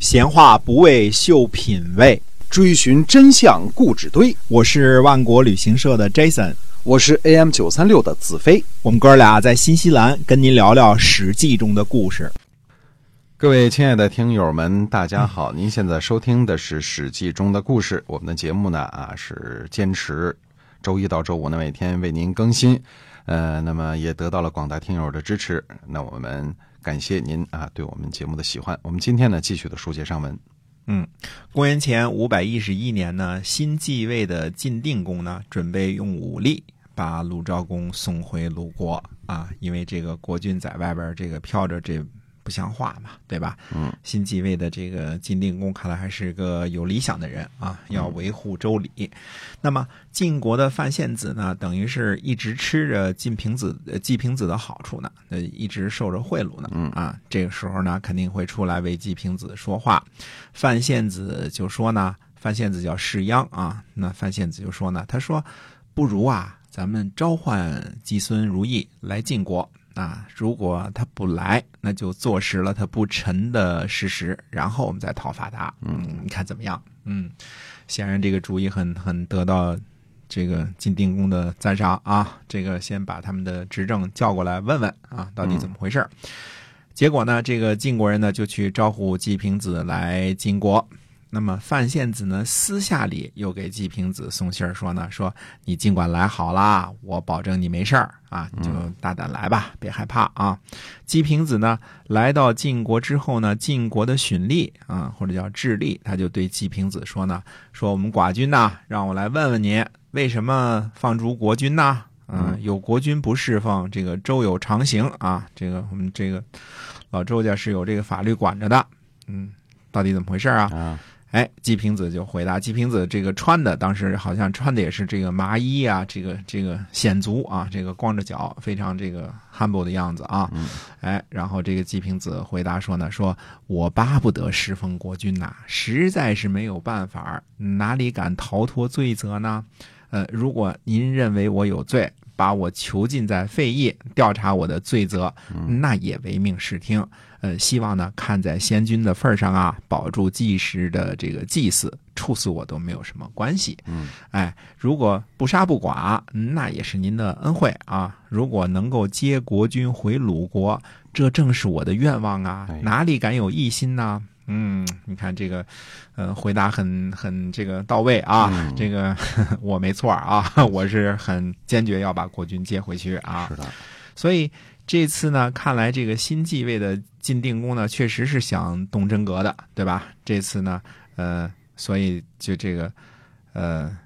闲话不为秀品味，追寻真相故纸堆。我是万国旅行社的 Jason，我是 AM 九三六的子飞。我们哥俩在新西兰跟您聊聊《史记》中的故事。各位亲爱的听友们，大家好！您现在收听的是《史记》中的故事。我们的节目呢啊是坚持周一到周五呢每天为您更新，呃，那么也得到了广大听友的支持。那我们。感谢您啊，对我们节目的喜欢。我们今天呢，继续的书接上文。嗯，公元前五百一十一年呢，新继位的晋定公呢，准备用武力把鲁昭公送回鲁国啊，因为这个国君在外边这个飘着这。不像话嘛，对吧？嗯，新继位的这个晋定公看来还是个有理想的人啊，要维护周礼。那么晋国的范献子呢，等于是一直吃着晋平子、季平子的好处呢，呃，一直受着贿赂呢。嗯啊，这个时候呢，肯定会出来为季平子说话。范献子就说呢，范献子叫士鞅啊，那范献子就说呢，他说不如啊，咱们召唤季孙如意来晋国。啊，如果他不来，那就坐实了他不臣的事实，然后我们再讨伐他。嗯，你看怎么样？嗯，显然这个主意很很得到这个晋定公的赞赏啊。这个先把他们的执政叫过来问问啊，到底怎么回事结果呢，这个晋国人呢就去招呼季平子来晋国。那么范献子呢，私下里又给季平子送信儿说呢，说你尽管来好啦，我保证你没事儿啊，你就大胆来吧，别害怕啊。季平子呢，来到晋国之后呢，晋国的荀吏啊，或者叫智利，他就对季平子说呢，说我们寡君呐，让我来问问你，为什么放逐国君呢？嗯，有国君不释放，这个周有常刑啊，这个我们这个老周家是有这个法律管着的，嗯，到底怎么回事啊？啊。哎，季平子就回答：季平子这个穿的，当时好像穿的也是这个麻衣啊，这个这个显足啊，这个光着脚，非常这个 humble 的样子啊。哎，然后这个季平子回答说呢：说我巴不得侍奉国君呐，实在是没有办法，哪里敢逃脱罪责呢？呃，如果您认为我有罪，把我囚禁在废邑，调查我的罪责，那也唯命是听。呃，希望呢，看在先君的份上啊，保住祭师的这个祭祀，处死我都没有什么关系。嗯，哎，如果不杀不剐，那也是您的恩惠啊。如果能够接国君回鲁国，这正是我的愿望啊。哪里敢有异心呢？嗯，你看这个，呃，回答很很这个到位啊。这个我没错啊，我是很坚决要把国军接回去啊。是的，所以。这次呢，看来这个新继位的晋定公呢，确实是想动真格的，对吧？这次呢，呃，所以就这个，呃，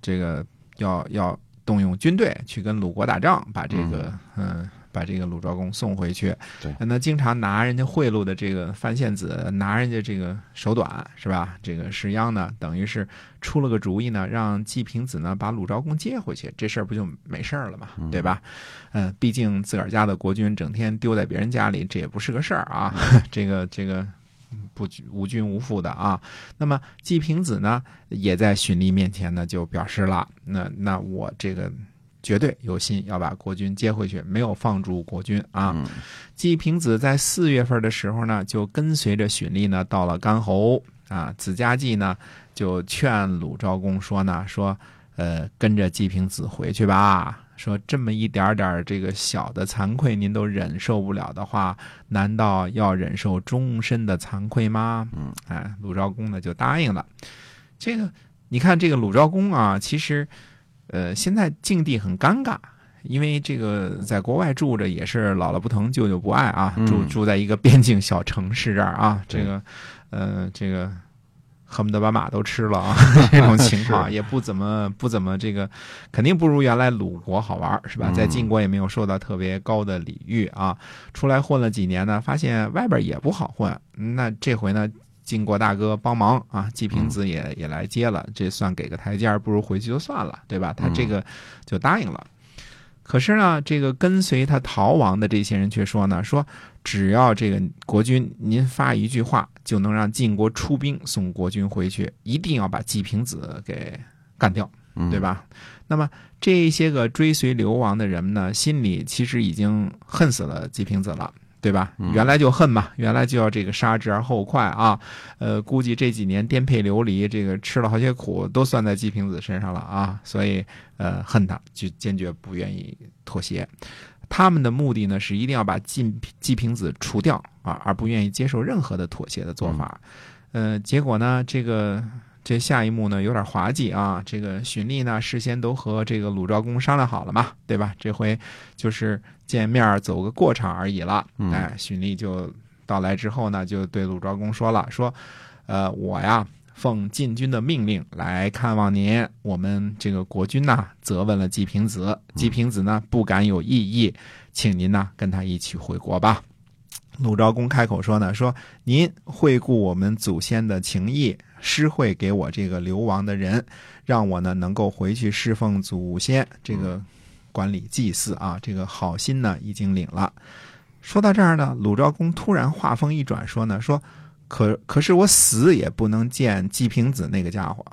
这个要要动用军队去跟鲁国打仗，把这个，嗯。把这个鲁昭公送回去，对，那经常拿人家贿赂的这个范献子，拿人家这个手短，是吧？这个石鞅呢，等于是出了个主意呢，让季平子呢把鲁昭公接回去，这事儿不就没事儿了嘛，对吧？嗯，毕竟自个儿家的国君整天丢在别人家里，这也不是个事儿啊。这个这个不无君无父的啊。那么季平子呢，也在荀立面前呢就表示了，那那我这个。绝对有心要把国君接回去，没有放逐国君啊。季平子在四月份的时候呢，就跟随着荀吏呢到了干侯啊。子家季呢就劝鲁昭公说呢，说呃跟着季平子回去吧。说这么一点点这个小的惭愧您都忍受不了的话，难道要忍受终身的惭愧吗？嗯，哎，鲁昭公呢就答应了。这个你看这个鲁昭公啊，其实。呃，现在境地很尴尬，因为这个在国外住着也是姥姥不疼舅舅不爱啊，住住在一个边境小城市这儿啊，这个，呃，这个恨不得把马都吃了啊，这种情况也不怎么不怎么这个，肯定不如原来鲁国好玩是吧？在晋国也没有受到特别高的礼遇啊，出来混了几年呢，发现外边也不好混，那这回呢？晋国大哥帮忙啊，季平子也也来接了，这算给个台阶儿不如回去就算了，对吧？他这个就答应了。可是呢，这个跟随他逃亡的这些人却说呢，说只要这个国君您发一句话，就能让晋国出兵送国君回去，一定要把季平子给干掉，对吧？那么这些个追随流亡的人呢，心里其实已经恨死了季平子了。对吧？原来就恨嘛，原来就要这个杀之而后快啊。呃，估计这几年颠沛流离，这个吃了好些苦，都算在季平子身上了啊。所以，呃，恨他，就坚决不愿意妥协。他们的目的呢，是一定要把季季平子除掉啊，而不愿意接受任何的妥协的做法。呃，结果呢，这个这下一幕呢，有点滑稽啊。这个荀立呢，事先都和这个鲁昭公商量好了嘛，对吧？这回就是见面走个过场而已了。哎，荀立就到来之后呢，就对鲁昭公说了，说，呃，我呀。奉晋军的命令来看望您，我们这个国君呢责问了季平子，季平子呢不敢有异议，请您呢跟他一起回国吧。鲁昭公开口说呢，说您惠顾我们祖先的情谊，施惠给我这个流亡的人，让我呢能够回去侍奉祖先，这个管理祭祀啊，这个好心呢已经领了。说到这儿呢，鲁昭公突然话锋一转，说呢说。可可是我死也不能见季平子那个家伙，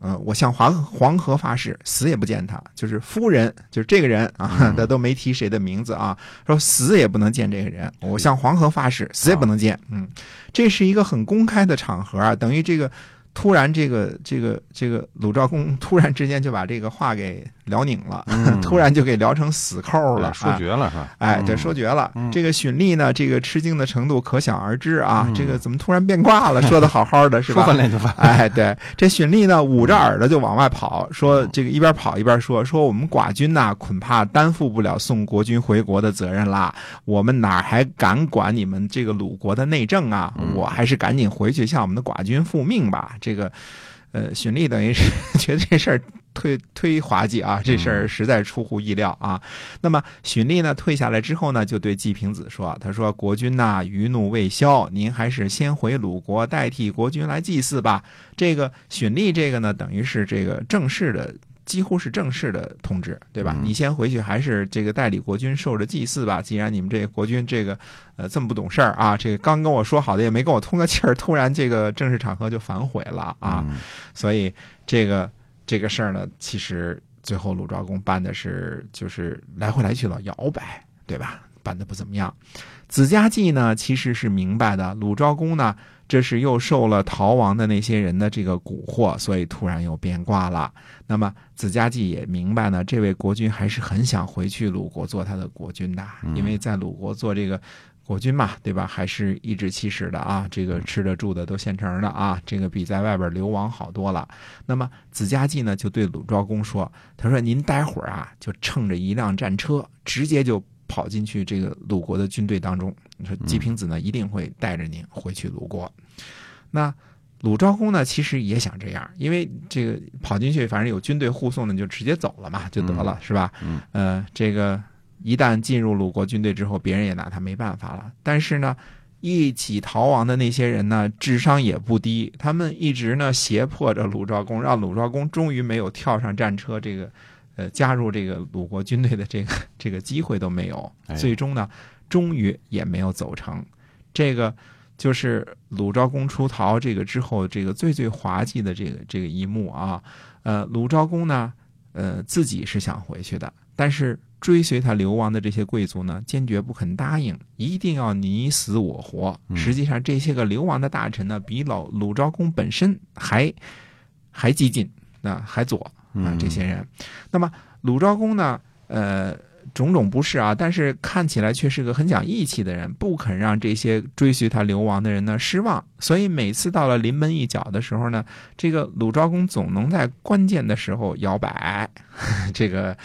呃，我向黄黄河发誓，死也不见他。就是夫人，就是这个人啊，他 都没提谁的名字啊，说死也不能见这个人。我向黄河发誓，死也不能见。嗯，这是一个很公开的场合啊，等于这个突然这个这个这个鲁昭公突然之间就把这个话给。辽宁了，突然就给聊成死扣了，说绝了是吧？哎，对说绝了。这个荀立呢，这个吃惊的程度可想而知啊。这个怎么突然变卦了？说的好好的是吧？说翻就翻。哎，对，这荀立呢，捂着耳朵就往外跑，说这个一边跑一边说，说我们寡君呐，恐怕担负不了送国君回国的责任啦。我们哪还敢管你们这个鲁国的内政啊？我还是赶紧回去向我们的寡君复命吧。这个，呃，荀立等于是觉得这事儿。忒忒滑稽啊！这事儿实在出乎意料啊。那么荀立呢，退下来之后呢，就对季平子说：“他说国君呐，余怒未消，您还是先回鲁国，代替国君来祭祀吧。”这个荀立这个呢，等于是这个正式的，几乎是正式的通知，对吧？你先回去，还是这个代理国君受着祭祀吧。既然你们这个国君这个呃这么不懂事儿啊，这个刚跟我说好的也没跟我通个气儿，突然这个正式场合就反悔了啊，所以这个。这个事儿呢，其实最后鲁昭公办的是就是来回来去老摇摆，对吧？办的不怎么样。子家季呢，其实是明白的，鲁昭公呢，这是又受了逃亡的那些人的这个蛊惑，所以突然又变卦了。那么子家季也明白呢，这位国君还是很想回去鲁国做他的国君的，因为在鲁国做这个。国军嘛，对吧？还是颐指气使的啊，这个吃的住的都现成的啊，这个比在外边流亡好多了。那么子家季呢，就对鲁昭公说：“他说您待会儿啊，就乘着一辆战车，直接就跑进去这个鲁国的军队当中。你说季平子呢，一定会带着您回去鲁国。那鲁昭公呢，其实也想这样，因为这个跑进去，反正有军队护送呢，就直接走了嘛，就得了，是吧？嗯，呃，这个。”一旦进入鲁国军队之后，别人也拿他没办法了。但是呢，一起逃亡的那些人呢，智商也不低，他们一直呢胁迫着鲁昭公，让鲁昭公终于没有跳上战车，这个呃加入这个鲁国军队的这个这个机会都没有。最终呢，终于也没有走成。这个就是鲁昭公出逃这个之后，这个最最滑稽的这个这个一幕啊。呃，鲁昭公呢，呃，自己是想回去的，但是。追随他流亡的这些贵族呢，坚决不肯答应，一定要你死我活。实际上，这些个流亡的大臣呢，比老鲁昭公本身还还激进，啊，还左啊，这些人。那么鲁昭公呢，呃。种种不是啊，但是看起来却是个很讲义气的人，不肯让这些追随他流亡的人呢失望。所以每次到了临门一脚的时候呢，这个鲁昭公总能在关键的时候摇摆，这个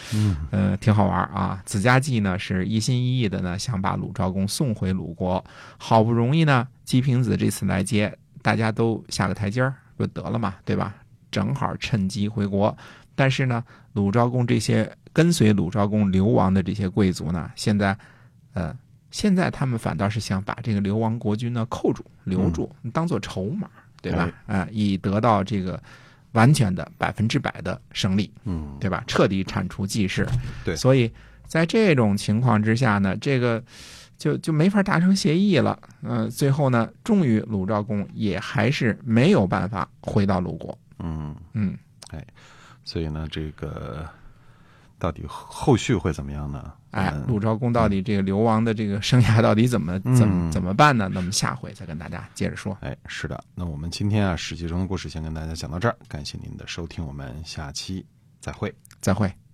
呃挺好玩啊。子家季呢是一心一意的呢想把鲁昭公送回鲁国，好不容易呢季平子这次来接，大家都下个台阶儿不得了嘛，对吧？正好趁机回国。但是呢，鲁昭公这些。跟随鲁昭公流亡的这些贵族呢，现在，呃，现在他们反倒是想把这个流亡国君呢扣住、留住，当做筹码，对吧？啊，以得到这个完全的百分之百的胜利，嗯，对吧？彻底铲除季氏。对，所以在这种情况之下呢，这个就就没法达成协议了。嗯，最后呢，终于鲁昭公也还是没有办法回到鲁国。嗯嗯，哎，所以呢，这个。到底后续会怎么样呢？哎鲁，昭公到底这个流亡的这个生涯到底怎么怎怎么办呢？那么下回再跟大家接着说。哎，是的，那我们今天啊《史记》中的故事先跟大家讲到这儿，感谢您的收听，我们下期再会。再会。